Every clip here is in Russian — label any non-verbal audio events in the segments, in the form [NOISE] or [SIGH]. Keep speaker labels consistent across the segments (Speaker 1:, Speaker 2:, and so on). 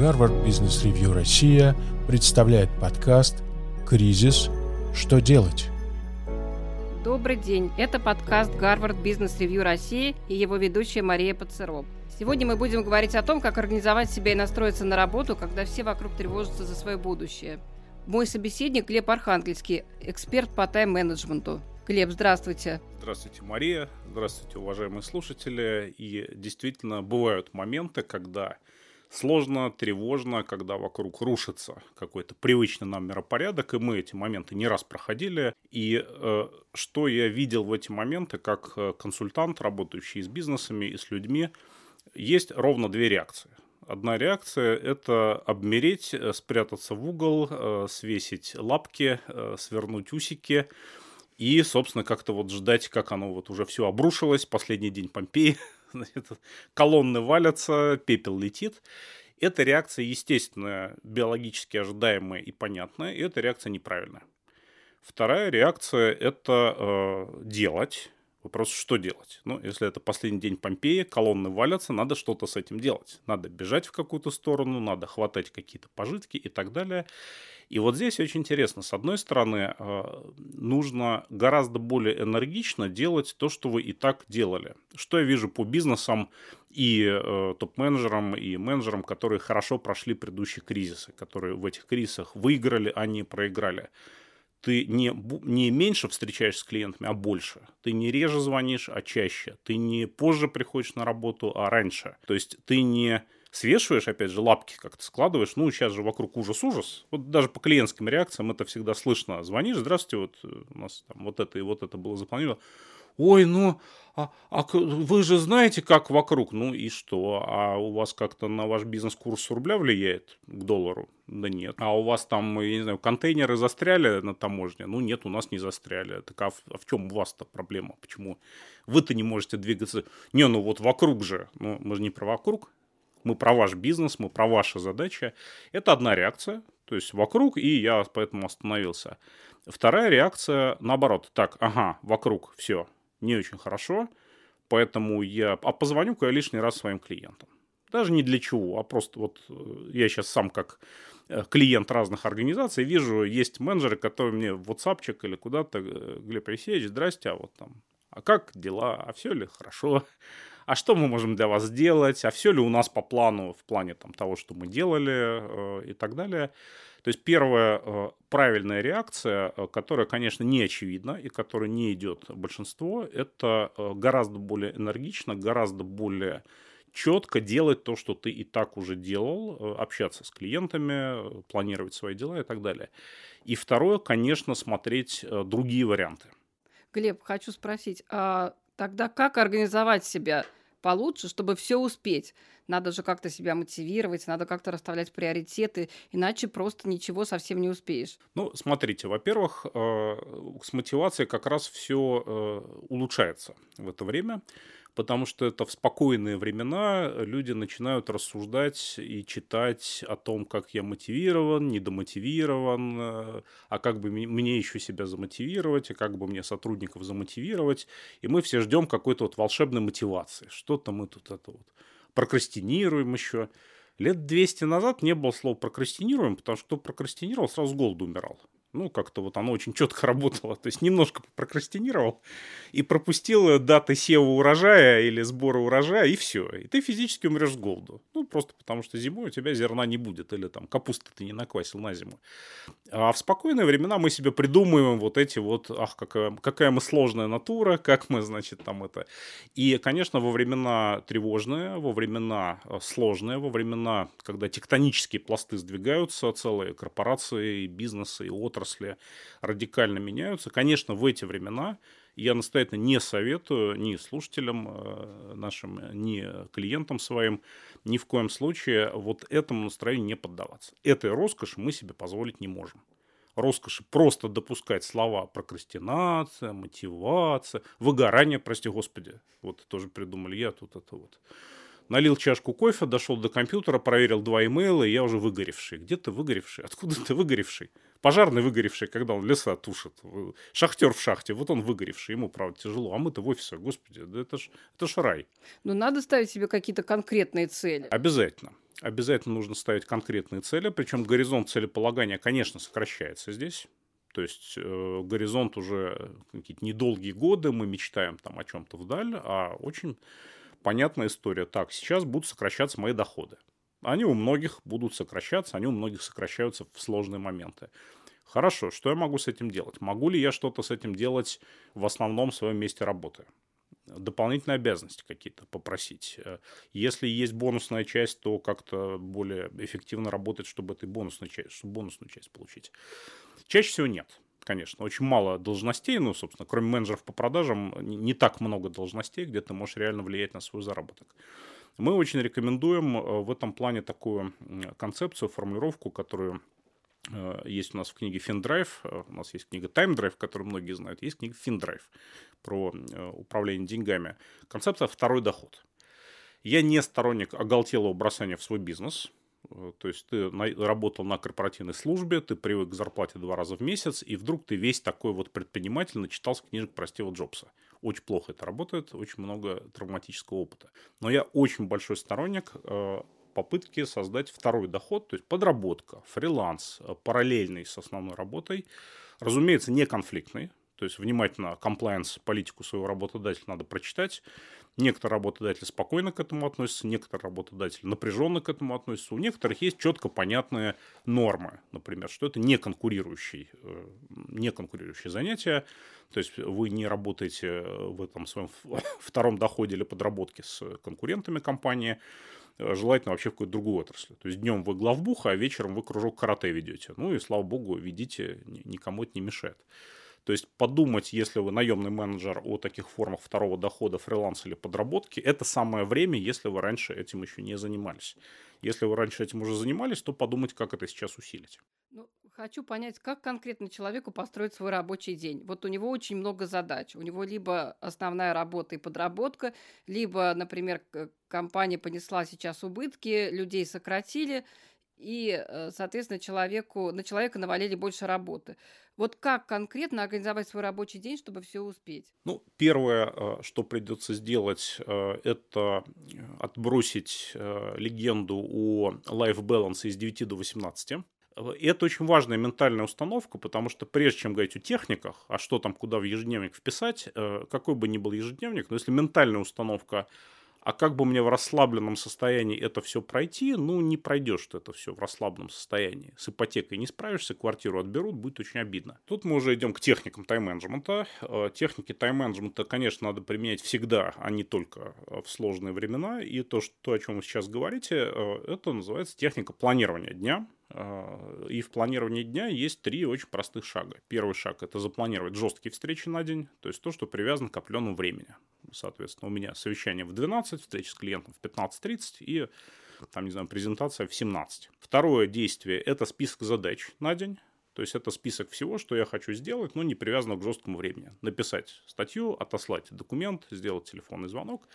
Speaker 1: Harvard Business Review Россия представляет подкаст «Кризис. Что делать?».
Speaker 2: Добрый день. Это подкаст Harvard Business Review России и его ведущая Мария Пацероб. Сегодня мы будем говорить о том, как организовать себя и настроиться на работу, когда все вокруг тревожатся за свое будущее. Мой собеседник Глеб Архангельский, эксперт по тайм-менеджменту. Глеб, здравствуйте.
Speaker 3: Здравствуйте, Мария. Здравствуйте, уважаемые слушатели. И действительно, бывают моменты, когда сложно, тревожно, когда вокруг рушится какой-то привычный нам миропорядок, и мы эти моменты не раз проходили. И э, что я видел в эти моменты как э, консультант, работающий с бизнесами и с людьми, есть ровно две реакции. Одна реакция – это обмереть, э, спрятаться в угол, э, свесить лапки, свернуть усики – и, собственно, как-то вот ждать, как оно вот уже все обрушилось, последний день Помпеи, [LAUGHS] [LAUGHS] колонны валятся, пепел летит. Эта реакция, естественно, биологически ожидаемая и понятная, и эта реакция неправильная. Вторая реакция – это э, делать. Вопрос, что делать? Ну, если это последний день Помпеи, колонны валятся, надо что-то с этим делать. Надо бежать в какую-то сторону, надо хватать какие-то пожитки и так далее. И вот здесь очень интересно. С одной стороны, э, нужно гораздо более энергично делать то, что вы и так делали. Что я вижу по бизнесам и э, топ-менеджерам, и менеджерам, которые хорошо прошли предыдущие кризисы, которые в этих кризисах выиграли, а не проиграли ты не, не меньше встречаешься с клиентами, а больше. Ты не реже звонишь, а чаще. Ты не позже приходишь на работу, а раньше. То есть ты не свешиваешь, опять же, лапки как-то складываешь. Ну, сейчас же вокруг ужас-ужас. Вот даже по клиентским реакциям это всегда слышно. Звонишь, здравствуйте, вот э, у нас там вот это и вот это было запланировано. Ой, ну, а, а вы же знаете, как вокруг. Ну и что? А у вас как-то на ваш бизнес курс рубля влияет к доллару? Да нет. А у вас там, я не знаю, контейнеры застряли на таможне? Ну нет, у нас не застряли. Так а в, а в чем у вас-то проблема? Почему вы-то не можете двигаться? Не, ну вот вокруг же. Ну, мы же не про вокруг мы про ваш бизнес, мы про ваши задачи. Это одна реакция, то есть вокруг, и я поэтому остановился. Вторая реакция наоборот. Так, ага, вокруг все не очень хорошо, поэтому я... А позвоню-ка я лишний раз своим клиентам. Даже не для чего, а просто вот э, я сейчас сам как э, клиент разных организаций вижу, есть менеджеры, которые мне в WhatsApp или куда-то, э, Глеб Алексеевич, здрасте, а вот там, а как дела, а все ли хорошо, а что мы можем для вас сделать, а все ли у нас по плану, в плане там, того, что мы делали и так далее. То есть первая э, правильная реакция, э, которая, конечно, не очевидна и которая не идет большинство, это э, гораздо более энергично, гораздо более четко делать то, что ты и так уже делал, общаться с клиентами, планировать свои дела и так далее. И второе, конечно, смотреть другие варианты.
Speaker 2: Глеб, хочу спросить, а тогда как организовать себя? Получше, чтобы все успеть. Надо же как-то себя мотивировать, надо как-то расставлять приоритеты, иначе просто ничего совсем не успеешь.
Speaker 3: Ну, смотрите, во-первых, э, с мотивацией как раз все э, улучшается в это время потому что это в спокойные времена люди начинают рассуждать и читать о том, как я мотивирован, недомотивирован, э, а как бы мне еще себя замотивировать, а как бы мне сотрудников замотивировать. И мы все ждем какой-то вот волшебной мотивации. Что-то мы тут это вот прокрастинируем еще. Лет 200 назад не было слова прокрастинируем, потому что кто прокрастинировал, сразу с голоду умирал ну, как-то вот оно очень четко [LAUGHS] работало. То есть немножко прокрастинировал и пропустил даты сева урожая или сбора урожая, и все. И ты физически умрешь с голоду. Ну, просто потому что зимой у тебя зерна не будет, или там капусты ты не наквасил на зиму. А в спокойные времена мы себе придумываем вот эти вот, ах, какая, какая мы сложная натура, как мы, значит, там это. И, конечно, во времена тревожные, во времена э, сложные, во времена, когда тектонические пласты сдвигаются, целые корпорации, бизнесы и отрасли, отрасли радикально меняются. Конечно, в эти времена я настоятельно не советую ни слушателям э, нашим, ни клиентам своим ни в коем случае вот этому настроению не поддаваться. Этой роскоши мы себе позволить не можем. Роскоши просто допускать слова прокрастинация, мотивация, выгорание, прости господи. Вот тоже придумали я тут это вот налил чашку кофе, дошел до компьютера, проверил два имейла, и я уже выгоревший. Где ты выгоревший? Откуда ты выгоревший? Пожарный выгоревший, когда он леса тушит. Шахтер в шахте, вот он выгоревший, ему, правда, тяжело. А мы-то в офисе, господи, да это ж, это ж рай.
Speaker 2: Но ну, надо ставить себе какие-то конкретные цели.
Speaker 3: Обязательно. обязательно нужно ставить конкретные цели, причем горизонт целеполагания, конечно, сокращается здесь. То есть э, горизонт уже какие-то недолгие годы, мы мечтаем там о чем-то вдаль, а очень понятная история. Так, сейчас будут сокращаться мои доходы. Они у многих будут сокращаться, они у многих сокращаются в сложные моменты. Хорошо, что я могу с этим делать? Могу ли я что-то с этим делать в основном своем месте работы? дополнительные обязанности какие-то попросить. Э, если есть бонусная часть, то как-то более эффективно работать, чтобы этой бонусной часть, чтобы бонусную часть получить. Чаще всего нет конечно, очень мало должностей, ну, собственно, кроме менеджеров по продажам, не так много должностей, где ты можешь реально влиять на свой заработок. Мы очень рекомендуем э, в этом плане такую концепцию, формулировку, которую Э, есть у нас в книге FinDrive, э, у нас есть книга TimeDrive, которую многие знают, есть книга FinDrive про управление деньгами. Концепция «второй доход». Я не сторонник оголтелого бросания в свой бизнес. То есть ты работал на корпоративной службе, ты привык к зарплате два раза в месяц, и вдруг ты весь такой вот предприниматель начитался книжек про Стива Джобса. Очень плохо это работает, очень много травматического опыта. Но я очень большой сторонник попытки создать второй доход, то есть подработка, фриланс, э, параллельный с основной работой. Разумеется, не конфликтный, то есть внимательно комплайенс политику своего работодателя надо прочитать. Некоторые работодатели спокойно к этому относятся, некоторые работодатели напряженно к этому относятся. У некоторых есть четко понятные нормы, например, что это не конкурирующий, э, не конкурирующее занятие. То есть вы не работаете в этом своем [LAUGHS] втором доходе или подработке с конкурентами компании. Э, желательно вообще в какую-то другую отрасль. То есть днем вы главбуха, а вечером вы кружок карате ведете. Ну и слава богу, ведите, никому это не мешает. То есть подумать, если вы наемный менеджер о таких формах второго дохода, фриланс или подработки, это самое время, если вы раньше этим еще не занимались. Если вы раньше этим уже занимались, то подумать, как это сейчас усилить.
Speaker 2: Ну, хочу понять, как конкретно человеку построить свой рабочий день. Вот у него очень много задач. У него либо основная работа и подработка, либо, например, компания понесла сейчас убытки, людей сократили, и, э, соответственно, человеку, на человека навалили больше работы. Вот как конкретно организовать свой рабочий день, чтобы все успеть?
Speaker 3: Ну, первое, э, что придется сделать, э, это отбросить легенду о life balance из 9 до 18. И это очень важная ментальная установка, потому что прежде чем говорить о техниках, а что там куда в ежедневник вписать, какой бы ни был ежедневник, но если ментальная установка а как бы мне в расслабленном состоянии это все пройти, ну, не пройдешь ты это все в расслабленном состоянии. С ипотекой не справишься, квартиру отберут, будет очень обидно. Тут мы уже идем к техникам тайм-менеджмента. Э, техники тайм-менеджмента, конечно, надо применять всегда, а не только в сложные времена. И то, что, о чем вы сейчас говорите, э, это называется техника планирования дня. Э, и в планировании дня есть три очень простых шага. Первый шаг – это запланировать жесткие встречи на день, то есть то, что привязано к определенному времени. Соответственно, у меня совещание в 12, встреча с клиентом в 15.30 и там, не знаю, презентация в 17. Второе действие – это список задач на день. То есть это список всего, что я хочу сделать, но не привязано к жесткому времени. Написать статью, отослать документ, сделать телефонный звонок.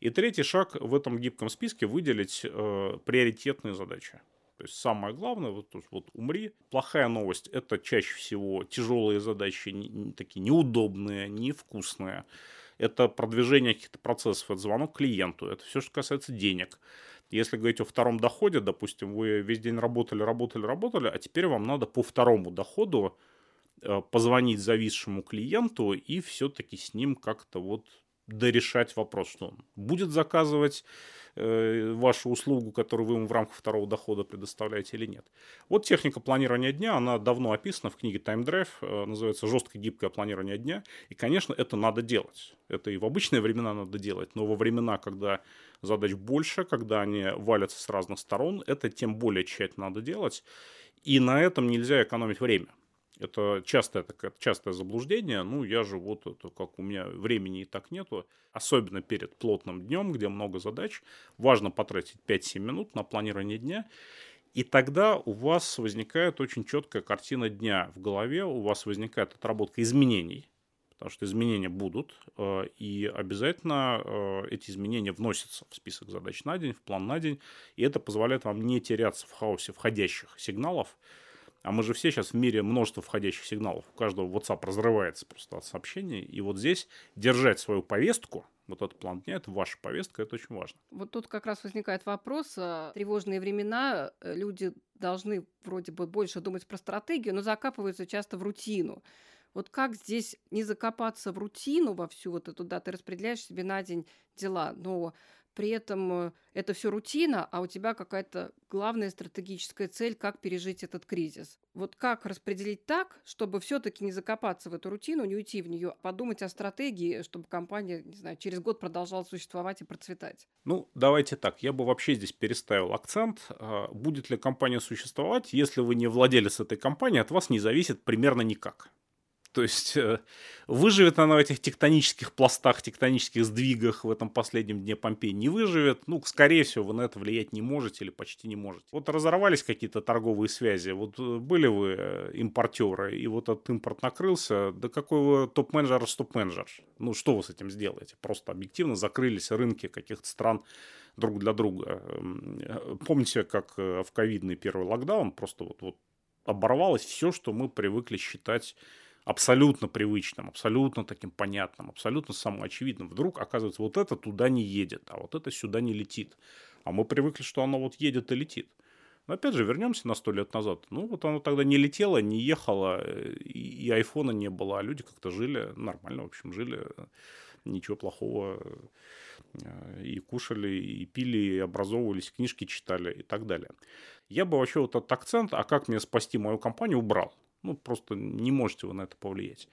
Speaker 3: И третий шаг в этом гибком списке – выделить э, приоритетные задачи. То есть самое главное, вот, вот умри. Плохая новость – это чаще всего тяжелые задачи, не, не, такие неудобные, невкусные. Это продвижение каких-то процессов, это звонок клиенту, это все, что касается денег. Если говорить о втором доходе, допустим, вы весь день работали, работали, работали, а теперь вам надо по второму доходу э, позвонить зависшему клиенту и все-таки с ним как-то вот дорешать вопрос, что он будет заказывать э, вашу услугу, которую вы ему в рамках второго дохода предоставляете или нет. Вот техника планирования дня, она давно описана в книге Time Drive, э, называется «Жесткое гибкое планирование дня». И, конечно, это надо делать. Это и в обычные времена надо делать, но во времена, когда задач больше, когда они валятся с разных сторон, это тем более тщательно надо делать. И на этом нельзя экономить время. Это частое, такое, частое заблуждение. Ну, я же вот это, как у меня времени и так нету. Особенно перед плотным днем, где много задач. Важно потратить 5-7 минут на планирование дня. И тогда у вас возникает очень четкая картина дня в голове. У вас возникает отработка изменений. Потому что изменения будут. Э, и обязательно э, эти изменения вносятся в список задач на день, в план на день. И это позволяет вам не теряться в хаосе входящих сигналов а мы же все сейчас в мире множество входящих сигналов. У каждого WhatsApp разрывается просто от сообщений. И вот здесь держать свою повестку, Вот этот план дня, это ваша повестка, это очень важно.
Speaker 2: Вот тут как раз возникает вопрос. А, тревожные времена, э, люди должны вроде бы больше думать про стратегию, но закапываются часто в рутину. Вот как здесь не закопаться в рутину во всю вот эту, да, ты распределяешь себе на день дела, но при этом э, это все рутина, а у тебя какая-то главная стратегическая цель, как пережить этот кризис. Вот как распределить так, чтобы все-таки не закопаться в эту рутину, не уйти в нее, а подумать о стратегии, чтобы компания, не знаю, через год продолжала существовать и процветать?
Speaker 3: Ну, давайте так. Я бы вообще здесь переставил акцент. А, будет ли компания существовать, если вы не владелец этой компании, от вас не зависит примерно никак. То есть э, выживет она в этих тектонических пластах, тектонических сдвигах в этом последнем дне Помпеи, не выживет. Ну, скорее всего, вы на это влиять не можете или почти не можете. Вот разорвались какие-то торговые связи, вот э, были вы э, импортеры, и вот этот импорт накрылся, да какой вы топ-менеджер, топ-менеджер. Ну, что вы с этим сделаете? Просто объективно закрылись рынки каких-то стран друг для друга. Эм, помните, как в ковидный первый локдаун просто вот, вот оборвалось все, что мы привыкли считать абсолютно привычным, абсолютно таким понятным, абсолютно самоочевидным. Вдруг, оказывается, вот это туда не едет, а вот это сюда не летит. А мы привыкли, что оно вот едет и летит. Но опять же, вернемся на сто лет назад. Ну, вот оно тогда не летело, не ехало, и, и айфона не было, а люди как-то жили нормально, в общем, жили, ничего плохого, э, и кушали, и пили, и образовывались, книжки читали и так далее. Я бы вообще вот этот акцент, а как мне спасти мою компанию, убрал. Ну, просто не можете вы на это повлиять.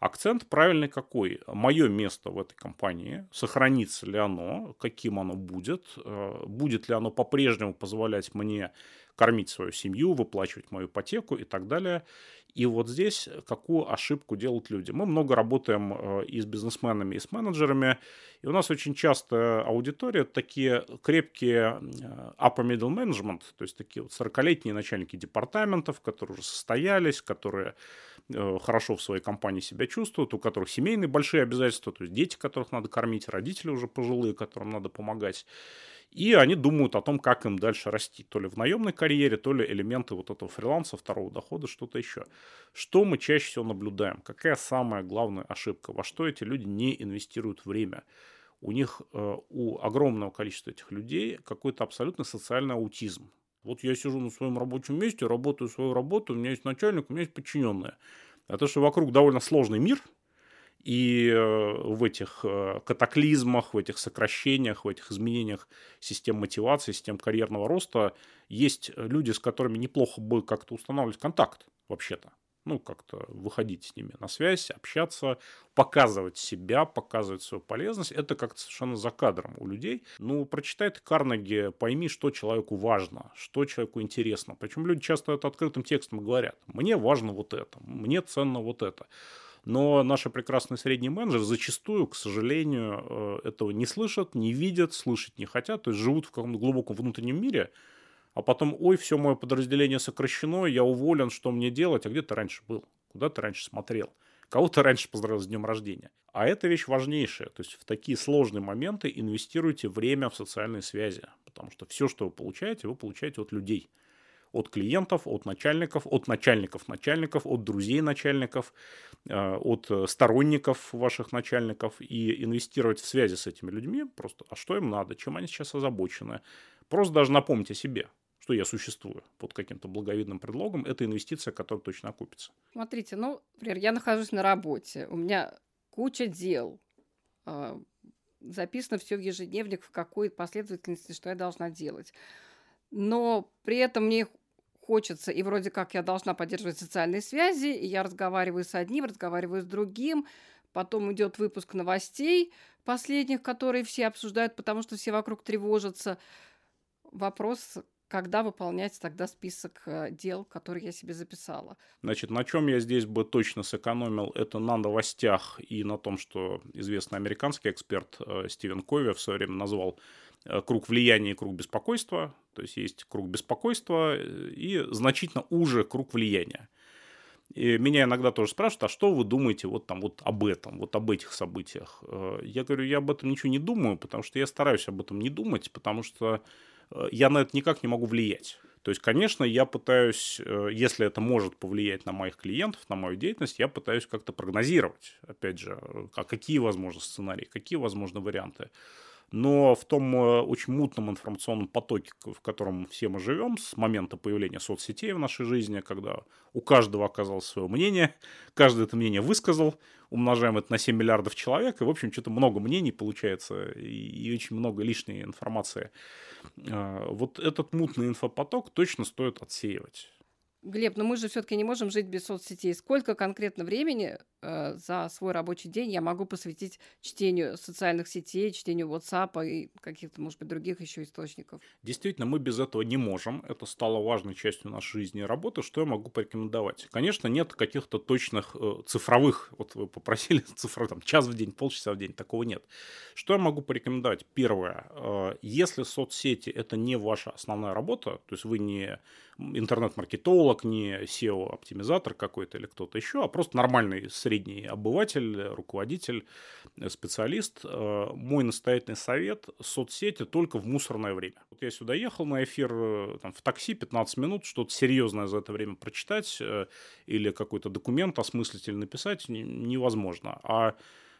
Speaker 3: Акцент правильный какой? Мое место в этой компании, сохранится ли оно, каким оно будет, э, будет ли оно по-прежнему позволять мне кормить свою семью, выплачивать мою ипотеку и так далее. И вот здесь какую ошибку делают люди. Мы много работаем э, и с бизнесменами, и с менеджерами, и у нас очень часто аудитория такие крепкие э, upper middle management, то есть такие вот 40-летние начальники департаментов, которые уже состоялись, которые э, хорошо в своей компании себя чувствуют, у которых семейные большие обязательства, то есть дети, которых надо кормить, родители уже пожилые, которым надо помогать. И они думают о том, как им дальше расти. То ли в наемной карьере, то ли элементы вот этого фриланса, второго дохода, что-то еще. Что мы чаще всего наблюдаем? Какая самая главная ошибка? Во что эти люди не инвестируют время? У них, э, у огромного количества этих людей какой-то абсолютно социальный аутизм. Вот я сижу на своем рабочем месте, работаю свою работу, у меня есть начальник, у меня есть подчиненные. А то, что вокруг довольно сложный мир – и э, в этих э, катаклизмах, в этих сокращениях, в этих изменениях систем мотивации, систем карьерного роста есть люди, с которыми неплохо бы как-то устанавливать контакт вообще-то. Ну, как-то выходить с ними на связь, общаться, показывать себя, показывать свою полезность. Это как-то совершенно за кадром у людей. Ну, прочитай ты Карнеги, пойми, что человеку важно, что человеку интересно. Причем люди часто это открытым текстом говорят. Мне важно вот это, мне ценно вот это. Но наши прекрасные средние менеджеры зачастую, к сожалению, э, этого не слышат, не видят, слышать не хотят, то есть живут в каком-то глубоком внутреннем мире, а потом, ой, все мое подразделение сокращено, я уволен, что мне делать, а где ты раньше был, куда ты раньше смотрел, кого ты раньше поздравил с днем рождения. А это вещь важнейшая, то есть в такие сложные моменты инвестируйте время в социальные связи, потому что все, что вы получаете, вы получаете от людей – от клиентов, от начальников, от начальников начальников, от друзей начальников, э, от сторонников ваших начальников и инвестировать в связи с этими людьми просто, а что им надо, чем они сейчас озабочены. Просто даже напомнить о себе, что я существую под каким-то благовидным предлогом, это инвестиция, которая точно окупится.
Speaker 2: Смотрите, ну, например, я нахожусь на работе, у меня куча дел, а, записано все в ежедневник, в какой последовательности, что я должна делать. Но при этом мне хочется, и вроде как я должна поддерживать социальные связи, и я разговариваю с одним, разговариваю с другим, потом идет выпуск новостей последних, которые все обсуждают, потому что все вокруг тревожатся. Вопрос, когда выполнять тогда список э, дел, которые я себе записала.
Speaker 3: Значит, на чем я здесь бы точно сэкономил, это на новостях и на том, что известный американский эксперт э, Стивен Кови в свое время назвал круг влияния и круг беспокойства. То есть есть круг беспокойства э, и значительно уже круг влияния. И меня иногда тоже спрашивают, а что вы думаете вот там вот об этом, вот об этих событиях? Э, я говорю, я об этом ничего не думаю, потому что я стараюсь об этом не думать, потому что я на это никак не могу влиять. То есть, конечно, я пытаюсь, э, если это может повлиять на моих клиентов, на мою деятельность, я пытаюсь как-то прогнозировать, опять же, а какие возможны сценарии, какие возможны варианты. Но в том э, очень мутном информационном потоке, в котором все мы живем, с момента появления соцсетей в нашей жизни, когда у каждого оказалось свое мнение, каждый это мнение высказал, умножаем это на 7 миллиардов человек, и, в общем, что-то много мнений получается, и, и очень много лишней информации. А, вот этот мутный инфопоток точно стоит отсеивать.
Speaker 2: Глеб, но мы же все-таки не можем жить без соцсетей. Сколько конкретно времени э, за свой рабочий день я могу посвятить чтению социальных сетей, чтению WhatsApp и каких-то, может быть, других еще источников?
Speaker 3: Действительно, мы без этого не можем. Это стало важной частью нашей жизни и работы. Что я могу порекомендовать? Конечно, нет каких-то точных э, цифровых, вот вы попросили [LAUGHS] цифры, там, час в день, полчаса в день, такого нет. Что я могу порекомендовать? Первое, э, если соцсети это не ваша основная работа, то есть вы не интернет-маркетолог, не SEO-оптимизатор какой-то или кто-то еще, а просто нормальный средний обыватель, руководитель, специалист. Э, мой настоятельный совет – соцсети только в мусорное время. Вот я сюда ехал на эфир э, там, в такси 15 минут, что-то серьезное за это время прочитать э, или какой-то документ осмыслить или написать невозможно. А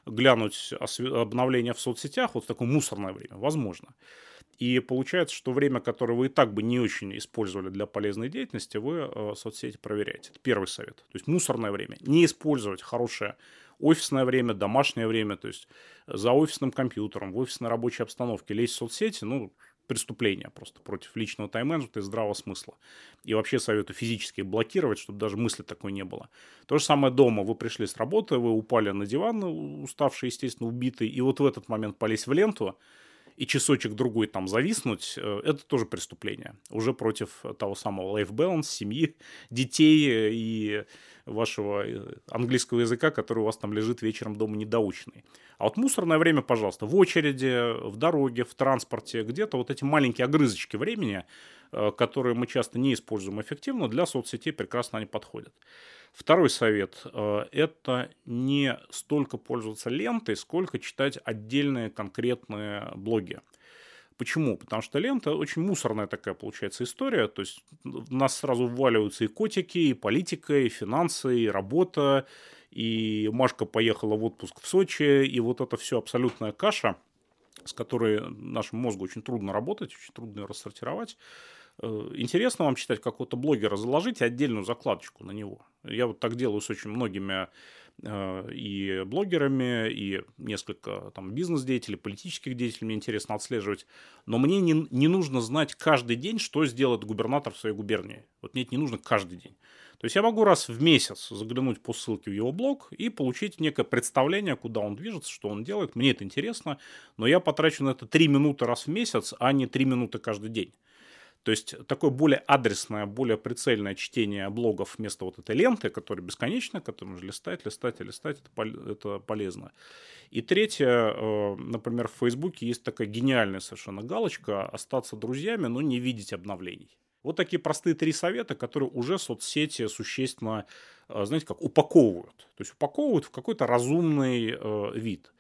Speaker 3: глянуть обновления в соцсетях вот в такое мусорное время возможно. И получается, что время, которое вы и так бы не очень использовали для полезной деятельности, вы э, соцсети проверяете. Это первый совет. То есть мусорное время. Не использовать хорошее офисное время, домашнее время, то есть за офисным компьютером, в офисной рабочей обстановке лезть в соцсети, ну, преступление просто против личного тайм-менеджмента и здравого смысла. И вообще советую физически блокировать, чтобы даже мысли такой не было. То же самое дома. Вы пришли с работы, вы упали на диван, уставший, естественно, убитый, и вот в этот момент полезть в ленту, и часочек другой там зависнуть, э, это тоже преступление. Уже против того самого life balance, семьи, детей э, и вашего э, английского языка, который у вас там лежит вечером дома недоученный. А вот мусорное время, пожалуйста, в очереди, в дороге, в транспорте, где-то вот эти маленькие огрызочки времени, которые мы часто не используем эффективно, для соцсетей прекрасно они подходят. Второй совет э, – это не столько пользоваться лентой, сколько читать отдельные конкретные блоги. Почему? Потому что лента очень мусорная такая получается история. То есть нас сразу вваливаются и котики, и политика, и финансы, и работа, и Машка поехала в отпуск в Сочи, и вот это все абсолютная каша, с которой нашему мозгу очень трудно работать, очень трудно ее рассортировать. Э, интересно вам читать какого-то блогера, заложите отдельную закладочку на него. Я вот так делаю с очень многими э, и блогерами, и несколько там бизнес-деятелей, политических деятелей мне интересно отслеживать. Но мне не, не нужно знать каждый день, что сделает губернатор в своей губернии. Вот мне это не нужно каждый день. То есть я могу раз в месяц заглянуть по ссылке в его блог и получить некое представление, куда он движется, что он делает. Мне это интересно, но я потрачу на это 3 минуты раз в месяц, а не 3 минуты каждый день. То есть такое более адресное, более прицельное чтение блогов вместо вот этой ленты, которая бесконечна, которую нужно листать, листать и листать, это, это полезно. И третье, э, например, в Фейсбуке есть такая гениальная совершенно галочка «остаться друзьями, но не видеть обновлений». Вот такие простые три совета, которые уже соцсети существенно, э, знаете, как упаковывают. То есть упаковывают в какой-то разумный э, вид.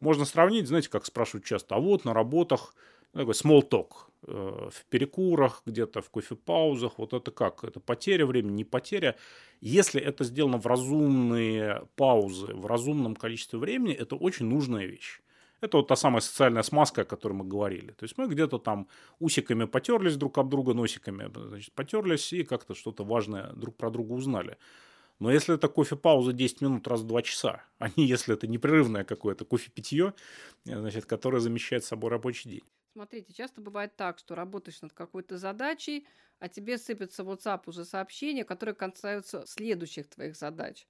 Speaker 3: Можно сравнить, знаете, как спрашивают часто, а вот на работах такой small talk э, в перекурах, где-то в кофе-паузах. Вот это как? Это потеря времени, не потеря. Если это сделано в разумные паузы, в разумном количестве времени, это очень нужная вещь. Это вот та самая социальная смазка, о которой мы говорили. То есть мы где-то там усиками потерлись друг об друга, носиками значит, потерлись и как-то что-то важное друг про друга узнали. Но если это кофе-пауза 10 минут раз в 2 часа, а не если это непрерывное какое-то кофе-питье, значит, которое замещает собой рабочий день.
Speaker 2: Смотрите, часто бывает так, что работаешь над какой-то задачей, а тебе сыпется в WhatsApp уже сообщения, которые касаются следующих твоих задач.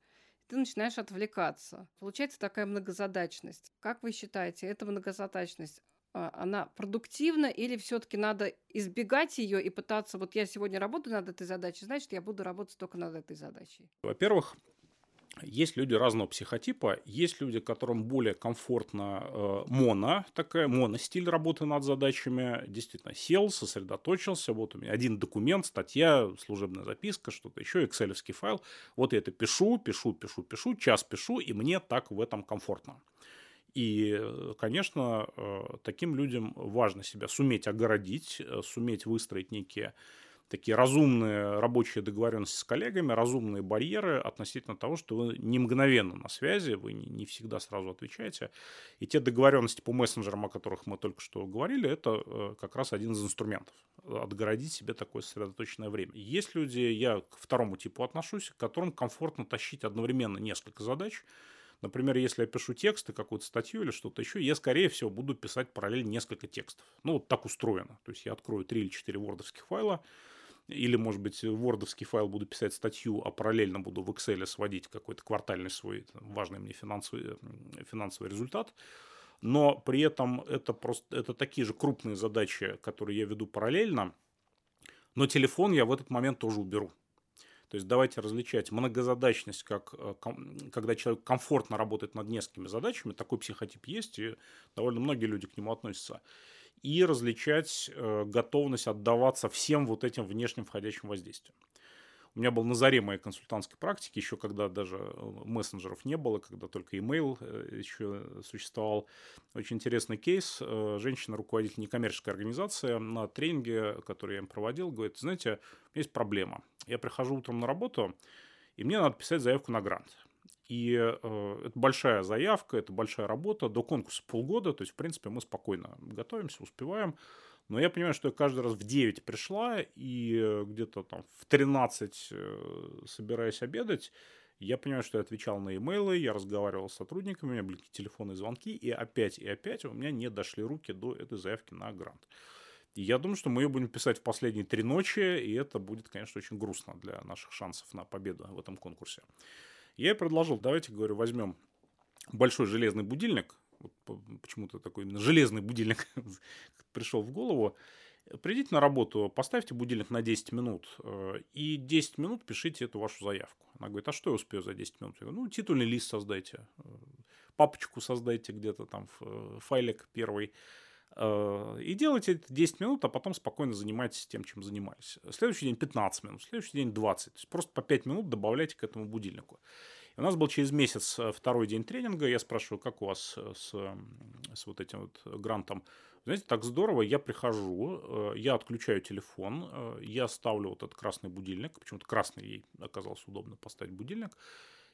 Speaker 2: Ты начинаешь отвлекаться. Получается такая многозадачность. Как вы считаете, эта многозадачность, а, она продуктивна или все-таки надо избегать ее и пытаться, вот я сегодня работаю над этой задачей, значит, я буду работать только над этой задачей?
Speaker 3: Во-первых, есть люди разного психотипа, есть люди, которым более комфортно э, моно, такая моностиль работы над задачами. Действительно, сел, сосредоточился, вот у меня один документ, статья, служебная записка, что-то еще, экселевский файл. Вот я это пишу, пишу, пишу, пишу, час пишу, и мне так в этом комфортно. И, конечно, э, таким людям важно себя суметь огородить, э, суметь выстроить некие такие разумные рабочие договоренности с коллегами, разумные барьеры относительно того, что вы не мгновенно на связи, вы не, всегда сразу отвечаете. И те договоренности по мессенджерам, о которых мы только что говорили, это э, как раз один из инструментов. Отгородить себе такое сосредоточенное время. Есть люди, я к второму типу отношусь, к которым комфортно тащить одновременно несколько задач, Например, если я пишу тексты, какую-то статью или что-то еще, я, скорее всего, буду писать параллельно несколько текстов. Ну, вот так устроено. То есть я открою три или четыре вордовских файла, или, может быть, вордовский файл буду писать статью, а параллельно буду в Excel сводить какой-то квартальный свой важный мне финансовый, финансовый результат. Но при этом это просто это такие же крупные задачи, которые я веду параллельно. Но телефон я в этот момент тоже уберу. То есть давайте различать многозадачность, как, э, когда человек комфортно работает над несколькими задачами, такой психотип есть, и довольно многие люди к нему относятся, и различать э, готовность отдаваться всем вот этим внешним входящим воздействиям. У меня был на заре моей консультантской практики, еще когда даже э, мессенджеров не было, когда только email э, еще существовал. Очень интересный кейс. Э, женщина, руководитель некоммерческой организации, на тренинге, который я им проводил, говорит, знаете, есть проблема. Я прихожу утром на работу, и мне надо писать заявку на грант. И э, это большая заявка, это большая работа. До конкурса полгода, то есть, в принципе, мы спокойно готовимся, успеваем. Но я понимаю, что я каждый раз в 9 пришла, и э, где-то там в 13 э, собираясь обедать, я понимаю, что я отвечал на имейлы, я разговаривал с сотрудниками, у меня были телефонные звонки, и опять и опять у меня не дошли руки до этой заявки на грант. И я думаю, что мы ее будем писать в последние три ночи, и это будет, конечно, очень грустно для наших шансов на победу в этом конкурсе. Я предложил, давайте, говорю, возьмем большой железный будильник, почему-то такой железный будильник [LAUGHS] пришел в голову. Придите на работу, поставьте будильник на 10 минут э, и 10 минут пишите эту вашу заявку. Она говорит, а что я успею за 10 минут? Я говорю, ну, титульный лист создайте, э, папочку создайте где-то там, э, файлик первый. И делайте это 10 минут, а потом спокойно занимайтесь тем, чем занимались. Следующий день 15 минут, следующий день 20. То есть просто по 5 минут добавляйте к этому будильнику. И у нас был через месяц э, второй день тренинга. Я спрашиваю, как у вас э, с, с вот этим вот грантом? Знаете, так здорово, я прихожу, э, я отключаю телефон, я ставлю вот этот красный будильник, почему-то красный ей оказался удобно поставить будильник,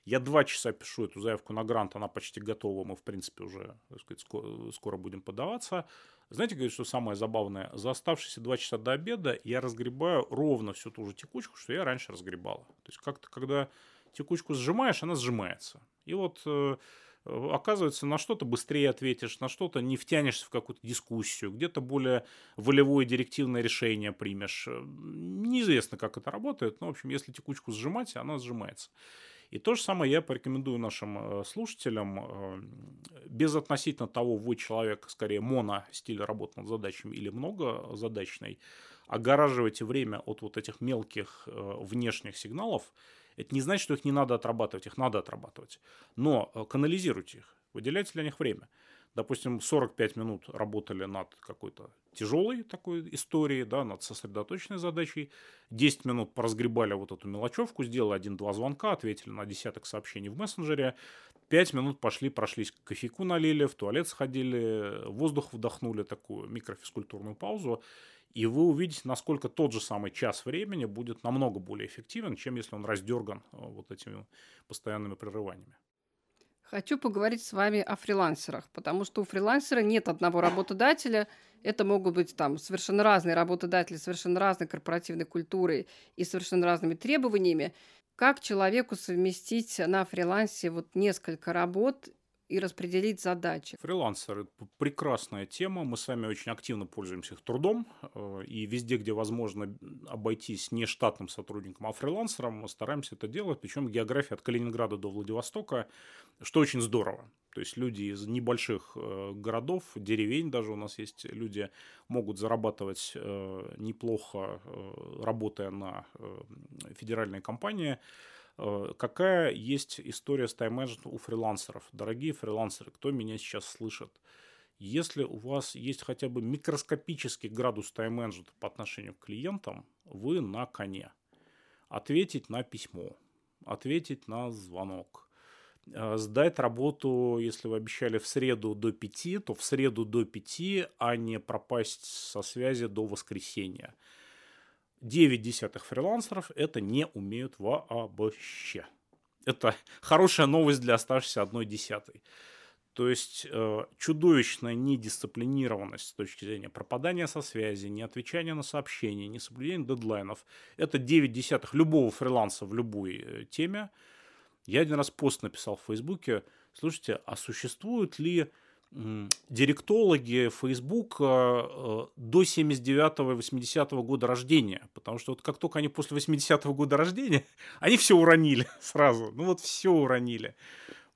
Speaker 3: я два часа пишу эту заявку на грант, она почти готова, мы, в принципе, уже, так сказать, скоро, скоро будем подаваться. Знаете, говорит, что самое забавное? За оставшиеся два часа до обеда я разгребаю ровно всю ту же текучку, что я раньше разгребала. То есть как-то, когда текучку сжимаешь, она сжимается. И вот э, оказывается, на что-то быстрее ответишь, на что-то не втянешься в какую-то дискуссию, где-то более волевое директивное решение примешь. Неизвестно, как это работает, но, в общем, если текучку сжимать, она сжимается. И то же самое я порекомендую нашим э, слушателям, э, без относительно того, вы человек, скорее, моно стиля работы над задачами или многозадачный, огораживайте время от вот этих мелких внешних сигналов, это не значит, что их не надо отрабатывать, их надо отрабатывать. Но э, канализируйте их, выделяйте для них время. Допустим, 45 минут работали над какой-то тяжелой такой историей, да, над сосредоточенной задачей. 10 минут поразгребали вот эту мелочевку, сделали один-два звонка, ответили на десяток сообщений в мессенджере. 5 минут пошли, прошлись, кофейку налили, в туалет сходили, воздух вдохнули, такую микрофизкультурную паузу. И вы увидите, насколько тот же самый час времени будет намного более эффективен, чем если он раздерган э, вот этими постоянными прерываниями.
Speaker 2: Хочу поговорить с вами о фрилансерах, потому что у фрилансера нет одного работодателя. Это могут быть там совершенно разные работодатели, совершенно разной корпоративной культурой и совершенно разными требованиями. Как человеку совместить на фрилансе вот несколько работ и распределить задачи.
Speaker 3: Фрилансер – прекрасная тема. Мы с вами очень активно пользуемся их трудом. Э, и везде, где возможно обойтись не штатным сотрудником, а фрилансером, мы стараемся это делать. Причем география от Калининграда до Владивостока, что очень здорово. То есть люди из небольших э, городов, деревень даже у нас есть люди, могут зарабатывать э, неплохо, работая на федеральной компании. Э, какая есть история с тайм-менеджментом у фрилансеров? Дорогие фрилансеры, кто меня сейчас слышит? Если у вас есть хотя бы микроскопический градус тайм-менеджмента по отношению к клиентам, вы на коне. Ответить на письмо, ответить на звонок, э, сдать работу, если вы обещали в среду до 5, то в среду до 5, а не пропасть со связи до воскресенья 9 десятых фрилансеров это не умеют вообще. Это хорошая новость для оставшейся одной десятой. То есть э, чудовищная недисциплинированность с точки зрения пропадания со связи, не отвечания на сообщения, не соблюдения дедлайнов. Это 9 десятых любого фриланса в любой э, теме. Я один раз пост написал в Фейсбуке. Слушайте, а существуют ли директологи Facebook э, до 79-80 года рождения. Потому что вот как только они после 80-го года рождения, [LAUGHS] они все уронили [LAUGHS] сразу. Ну вот все уронили.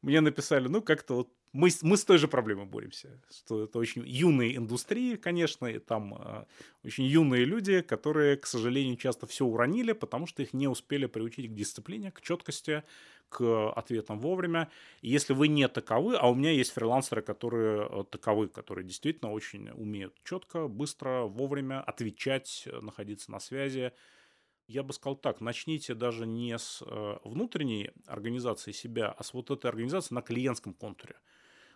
Speaker 3: Мне написали, ну как-то вот мы, мы с той же проблемой боремся. Что это очень юные индустрии, конечно, и там э, очень юные люди, которые, к сожалению, часто все уронили, потому что их не успели приучить к дисциплине, к четкости, к ответам вовремя. И если вы не таковы, а у меня есть фрилансеры, которые э, таковы, которые действительно очень умеют четко, быстро, вовремя отвечать, находиться на связи, я бы сказал так, начните даже не с э, внутренней организации себя, а с вот этой организации на клиентском контуре.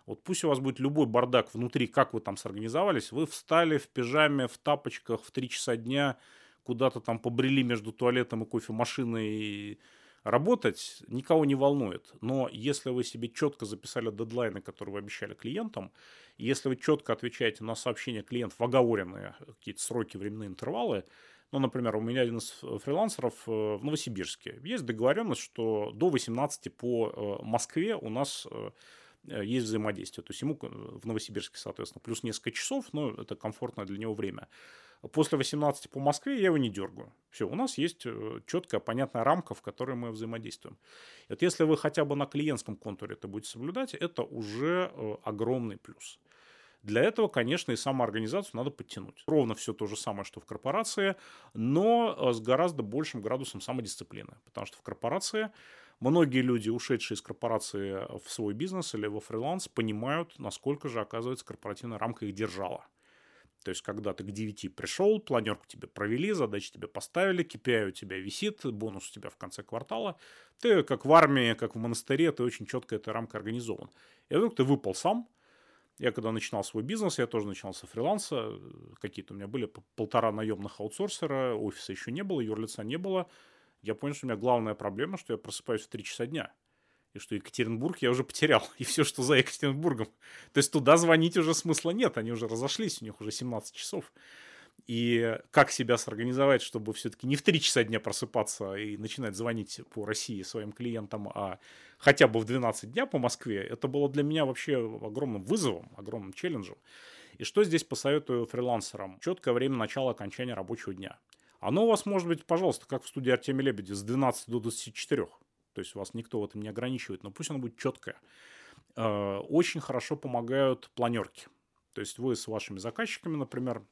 Speaker 3: Вот пусть у вас будет любой бардак внутри, как вы там сорганизовались, вы встали в пижаме, в тапочках в 3 часа дня, куда-то там побрели между туалетом и кофемашиной и работать, никого не волнует. Но если вы себе четко записали дедлайны, которые вы обещали клиентам, если вы четко отвечаете на сообщения клиентов в оговоренные какие-то сроки, временные интервалы, ну, например, у меня один из фрилансеров э, в Новосибирске. Есть договоренность, что до 18 по э, Москве у нас э, есть взаимодействие. То есть ему в Новосибирске, соответственно, плюс несколько часов, но это комфортное для него время. После 18 по Москве я его не дергаю. Все, у нас есть э, четкая, понятная рамка, в которой мы взаимодействуем. Вот если вы хотя бы на клиентском контуре это будете соблюдать, это уже э, огромный плюс. Для этого, конечно, и самоорганизацию надо подтянуть. Ровно все то же самое, что в корпорации, но с гораздо большим градусом самодисциплины. Потому что в корпорации Многие люди, ушедшие из корпорации в свой бизнес или во фриланс, понимают, насколько же, оказывается, корпоративная рамка их держала. То есть, когда ты к 9 пришел, планерку тебе провели, задачи тебе поставили, KPI у тебя висит, бонус у тебя в конце квартала, ты как в армии, как в монастыре, ты очень четко эта рамка организован. И вдруг ты выпал сам, я когда начинал свой бизнес, я тоже начинал со фриланса. Какие-то у меня были полтора наемных аутсорсера, офиса еще не было, юрлица не было я понял, что у меня главная проблема, что я просыпаюсь в 3 часа дня. И что Екатеринбург я уже потерял. [LAUGHS] И все, что за Екатеринбургом. То есть туда звонить уже смысла нет. Они уже разошлись, у них уже 17 часов. И как себя сорганизовать, чтобы все-таки не в 3 часа дня просыпаться и начинать звонить по России своим клиентам, а хотя бы в 12 дня по Москве, это было для меня вообще огромным вызовом, огромным челленджем. И что здесь посоветую фрилансерам? Четкое время начала окончания рабочего дня. Оно у вас может быть, пожалуйста, как в студии Артемия Лебедя, с 12 до 24. То есть вас никто в этом не ограничивает, но пусть оно будет четкое. Э, очень хорошо помогают планерки. То есть вы с вашими заказчиками, например,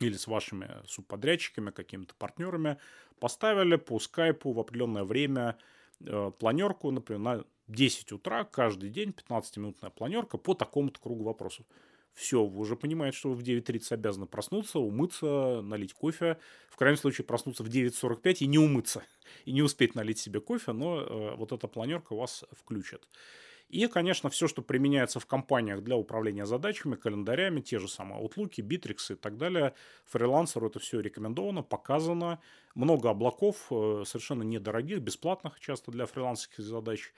Speaker 3: или с вашими субподрядчиками, какими-то партнерами поставили по скайпу в определенное время э, планерку, например, на 10 утра каждый день, 15-минутная планерка по такому-то кругу вопросов все, вы уже понимаете, что вы в 9.30 обязаны проснуться, умыться, налить кофе. В крайнем случае проснуться в 9.45 и не умыться, [LAUGHS] и не успеть налить себе кофе, но э, вот эта планерка вас включит. И, конечно, все, что применяется в компаниях для управления задачами, календарями, те же самые Outlook, Bittrex и так далее, фрилансеру это все рекомендовано, показано. Много облаков, э, совершенно недорогих, бесплатных часто для фрилансерских задач.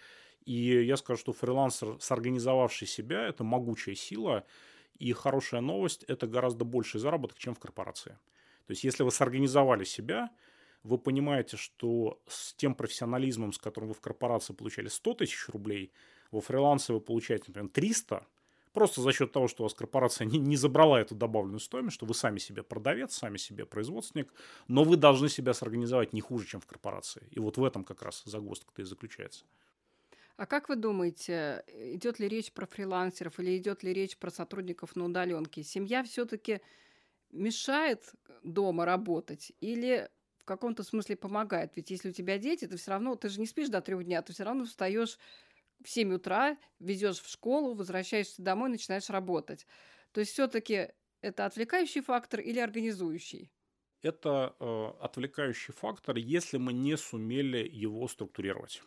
Speaker 3: И я скажу, что фрилансер, сорганизовавший себя, это могучая сила, и хорошая новость – это гораздо больший заработок, чем в корпорации. То есть, если вы сорганизовали себя, вы понимаете, что с тем профессионализмом, с которым вы в корпорации получали 100 тысяч рублей, во фрилансе вы получаете, например, 300, просто за счет того, что у вас корпорация [LAUGHS] не, не забрала эту добавленную стоимость, что вы сами себе продавец, сами себе производственник, но вы должны себя сорганизовать не хуже, чем в корпорации. И вот в этом как раз загвоздка-то и заключается.
Speaker 2: А как вы думаете, идет ли речь про фрилансеров или идет ли речь про сотрудников на удаленке? Семья все-таки мешает дома работать или в каком-то смысле помогает? Ведь если у тебя дети, ты все равно, ты же не спишь до трех дня, ты все равно встаешь в 7 утра, везешь в школу, возвращаешься домой, начинаешь работать. То есть все-таки это отвлекающий фактор или организующий?
Speaker 3: Это э, отвлекающий фактор, если мы не сумели его структурировать.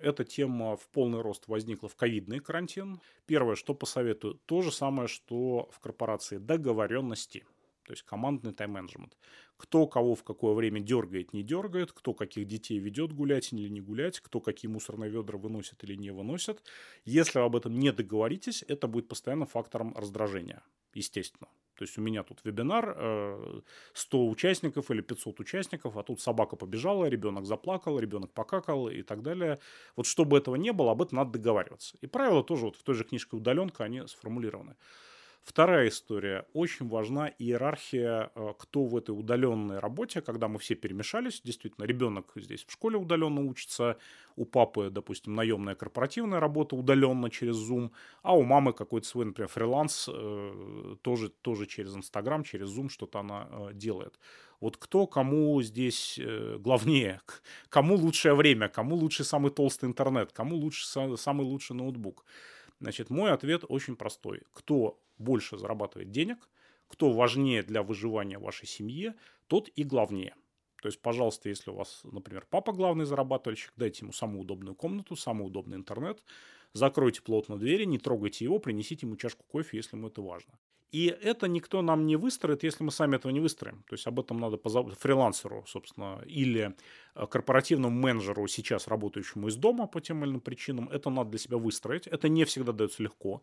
Speaker 3: Эта тема в полный рост возникла в ковидный карантин. Первое, что посоветую, то же самое, что в корпорации договоренности. то есть командный тайм-менеджмент. Кто кого в какое время дергает, не дергает, кто каких детей ведет гулять или не гулять, кто какие мусорные ведра выносит или не выносит. Если вы об этом не договоритесь, это будет постоянно фактором раздражения, естественно. То есть у меня тут вебинар, 100 э, участников или 500 участников, а тут собака побежала, ребенок заплакал, ребенок покакал и так далее. Вот чтобы этого не было, об этом надо договариваться. И правила тоже вот в той же книжке «Удаленка» они сформулированы. Вторая история. Очень важна иерархия, э, кто в этой удаленной работе, когда мы все перемешались. Действительно, ребенок здесь в школе удаленно учится, у папы, допустим, наемная корпоративная работа удаленно через Zoom, а у мамы какой-то свой, например, фриланс э, тоже, тоже через Инстаграм, через Zoom что-то она э, делает. Вот кто кому здесь главнее, кому лучшее время, кому лучший самый толстый интернет, кому лучше самый лучший ноутбук. Значит, мой ответ очень простой. Кто больше зарабатывает денег, кто важнее для выживания вашей семьи, тот и главнее. То есть, пожалуйста, если у вас, например, папа главный зарабатывальщик, дайте ему самую удобную комнату, самый удобный интернет, закройте плотно двери, не трогайте его, принесите ему чашку кофе, если ему это важно. И это никто нам не выстроит, если мы сами этого не выстроим. То есть об этом надо позаботиться фрилансеру, собственно, или э, корпоративному менеджеру, сейчас работающему из дома по тем или иным причинам. Это надо для себя выстроить. Это не всегда дается легко.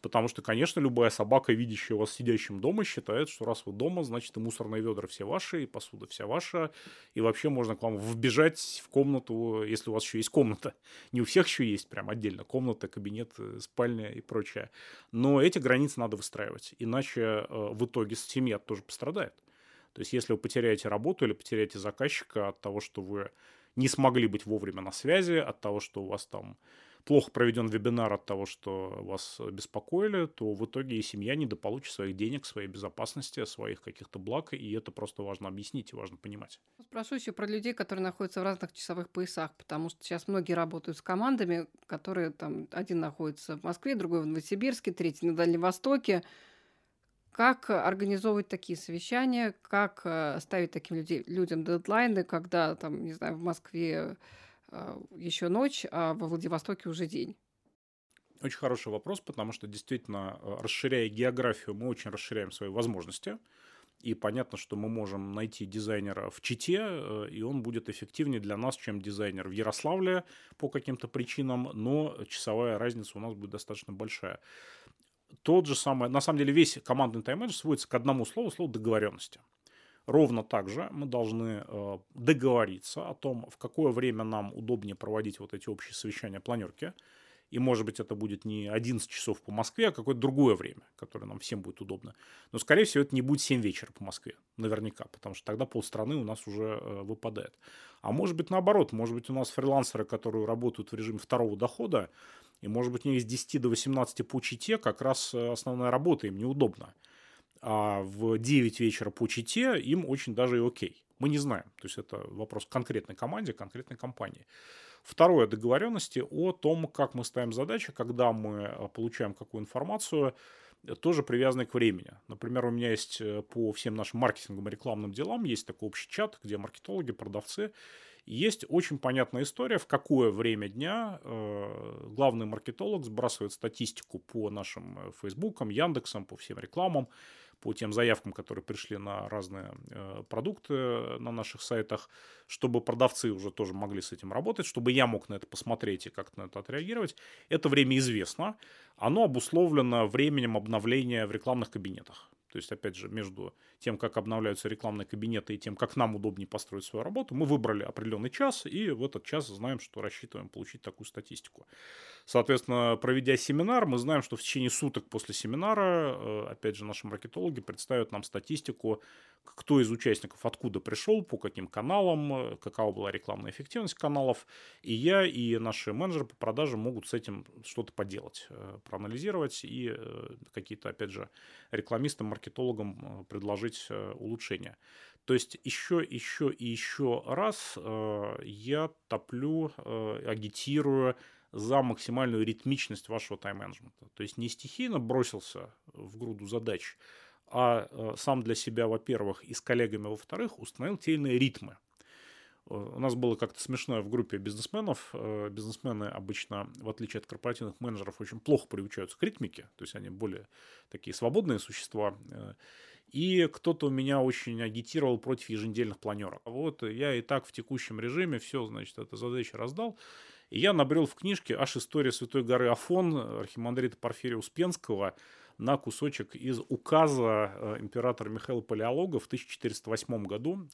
Speaker 3: Потому что, конечно, любая собака, видящая вас сидящим дома, считает, что раз вы дома, значит и мусорные ведра все ваши, и посуда вся ваша, и вообще можно к вам вбежать в комнату, если у вас еще есть комната. Не у всех еще есть прям отдельно комната, кабинет, э, спальня и прочее. Но эти границы надо выстраивать, иначе э, в итоге семья тоже пострадает. То есть, если вы потеряете работу или потеряете заказчика от того, что вы не смогли быть вовремя на связи, от того, что у вас там плохо проведен вебинар от того, что вас беспокоили, то в итоге и семья недополучит своих денег, своей безопасности, своих каких-то благ, и это просто важно объяснить и важно понимать.
Speaker 2: Спрошу еще про людей, которые находятся в разных часовых поясах, потому что сейчас многие работают с командами, которые там один находится в Москве, другой в Новосибирске, третий на Дальнем Востоке. Как организовывать такие совещания, как э, ставить таким людей, людям дедлайны, когда там, не знаю, в Москве еще ночь, а во Владивостоке уже день?
Speaker 3: Очень хороший вопрос, потому что действительно, э, расширяя географию, мы очень расширяем свои возможности. И понятно, что мы можем найти дизайнера в Чите, э, и он будет эффективнее для нас, чем дизайнер в Ярославле по каким-то причинам, но часовая разница у нас будет достаточно большая. Тот же самый, на самом деле весь командный тайм сводится к одному слову, слову договоренности. Ровно так же мы должны э, договориться о том, в какое время нам удобнее проводить вот эти общие совещания, планерки. И, может быть, это будет не 11 часов по Москве, а какое-то другое время, которое нам всем будет удобно. Но, скорее всего, это не будет 7 вечера по Москве, наверняка, потому что тогда полстраны у нас уже э, выпадает. А может быть, наоборот, может быть, у нас фрилансеры, которые работают в режиме второго дохода, и, может быть, у них с 10 до 18 по чите как раз э, основная работа, им неудобно а в 9 вечера по Чите им очень даже и окей. Мы не знаем. То есть это вопрос конкретной команде, конкретной компании. Второе, договоренности о том, как мы ставим задачи, когда мы э, получаем какую информацию, тоже привязанные к времени. Например, у меня есть э, по всем нашим маркетинговым и рекламным делам есть такой общий чат, где маркетологи, продавцы. есть очень понятная история, в какое время дня э, главный маркетолог сбрасывает статистику по нашим Фейсбукам, Яндексам, по всем рекламам, по тем заявкам, которые пришли на разные э, продукты на наших сайтах, чтобы продавцы уже тоже могли с этим работать, чтобы я мог на это посмотреть и как-то на это отреагировать. Это время известно. Оно обусловлено временем обновления в рекламных кабинетах. То есть, опять же, между тем, как обновляются рекламные кабинеты и тем, как нам удобнее построить свою работу, мы выбрали определенный час, и в этот час знаем, что рассчитываем получить такую статистику. Соответственно, проведя семинар, мы знаем, что в течение суток после семинара, э, опять же, наши маркетологи представят нам статистику, кто из участников откуда пришел, по каким каналам, э, какова была рекламная эффективность каналов. И я, и наши менеджеры по продажам могут с этим что-то поделать, э, проанализировать и какие-то, опять же, рекламистам, маркетологам предложить улучшения. То есть еще, еще и еще раз я топлю, агитирую за максимальную ритмичность вашего тайм-менеджмента. То есть не стихийно бросился в груду задач, а э, сам для себя, во-первых, и с коллегами, во-вторых, установил те или иные ритмы. Э, у нас было как-то смешно в группе бизнесменов. Э, бизнесмены обычно, в отличие от корпоративных менеджеров, очень плохо приучаются к ритмике. То есть они более такие свободные существа. И кто-то у меня очень агитировал против еженедельных планерок. Вот я и так в текущем режиме все, значит, эту задачу раздал. И я набрел в книжке аж история Святой горы Афон архимандрита Порфирия Успенского на кусочек из указа э, императора Михаила Палеолога в 1408 году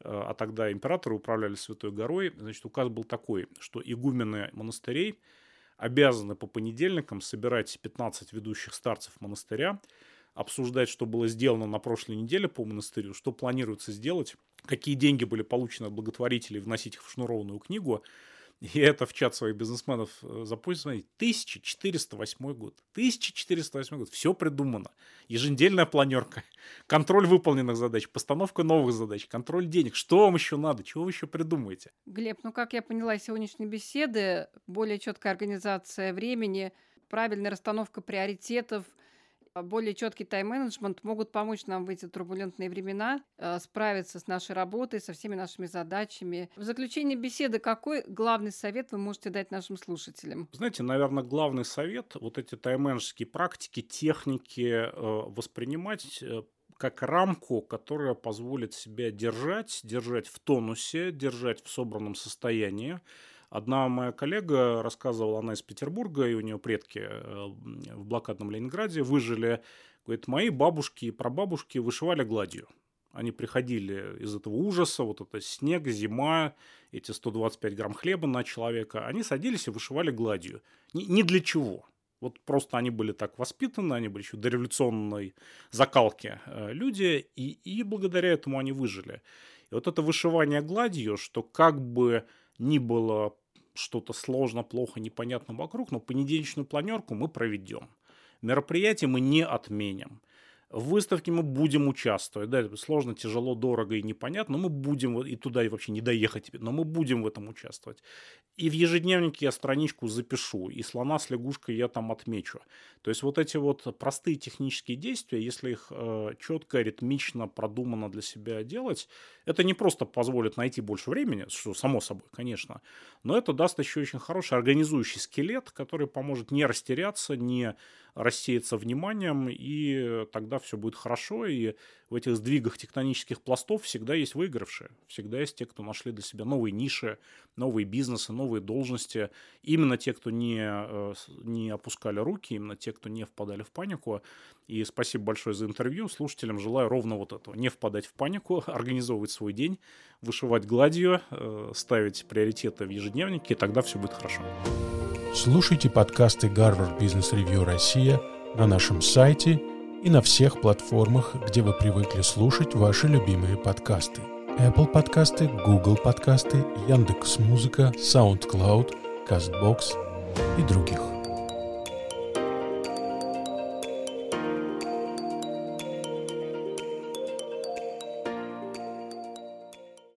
Speaker 3: э, а тогда императоры управляли Святой горой, значит, указ был такой, что игумены монастырей обязаны по понедельникам собирать 15 ведущих старцев монастыря, обсуждать, что было сделано на прошлой неделе по монастырю, что планируется сделать, какие деньги были получены от благотворителей, вносить их в шнурованную книгу, и это в чат своих бизнесменов запустил. Смотрите, 1408 год. 1408 год. Все придумано. Еженедельная планерка, контроль выполненных задач, постановка новых задач, контроль денег. Что вам еще надо? Чего вы еще придумаете?
Speaker 2: Глеб, ну как я поняла из сегодняшней беседы, более четкая организация времени, правильная расстановка приоритетов – более четкий тайм-менеджмент могут помочь нам в эти турбулентные времена э, справиться с нашей работой, со всеми нашими задачами. В заключение беседы какой главный совет вы можете дать нашим слушателям?
Speaker 3: Знаете, наверное, главный совет вот эти тайм-менеджерские практики, техники э, воспринимать э, как рамку, которая позволит себя держать, держать в тонусе, держать в собранном состоянии, Одна моя коллега рассказывала, она из Петербурга, и у нее предки э, в блокадном Ленинграде выжили. Говорит, мои бабушки и прабабушки вышивали гладью. Они приходили из этого ужаса, вот это снег, зима, эти 125 грамм хлеба на человека. Они садились и вышивали гладью. Ни, ни для чего. Вот просто они были так воспитаны, они были еще до революционной закалки э, люди, и, и благодаря этому они выжили. И вот это вышивание гладью, что как бы ни было что-то сложно, плохо, непонятно вокруг, но понедельничную планерку мы проведем. Мероприятие мы не отменим. В выставке мы будем участвовать. Да, это сложно, тяжело, дорого и непонятно, но мы будем, и туда и вообще не доехать, но мы будем в этом участвовать. И в ежедневнике я страничку запишу, и слона с лягушкой я там отмечу. То есть вот эти вот простые технические действия, если их э, четко, ритмично, продуманно для себя делать, это не просто позволит найти больше времени, что само собой, конечно, но это даст еще очень хороший организующий скелет, который поможет не растеряться, не рассеяться вниманием, и тогда все будет хорошо, и в этих сдвигах тектонических пластов всегда есть выигравшие, всегда есть те, кто нашли для себя новые ниши, новые бизнесы, новые должности, именно те, кто не, э, не опускали руки, именно те, кто не впадали в панику. И спасибо большое за интервью. Слушателям желаю ровно вот этого. Не впадать в панику, [LAUGHS] организовывать свой день, вышивать гладью, э, ставить приоритеты в ежедневнике, и тогда все будет хорошо.
Speaker 1: Слушайте подкасты Гарвард Бизнес Ревью Россия на нашем сайте и на всех платформах, где вы привыкли слушать ваши любимые подкасты. Apple подкасты, Google подкасты, Яндекс Музыка, SoundCloud, CastBox и других.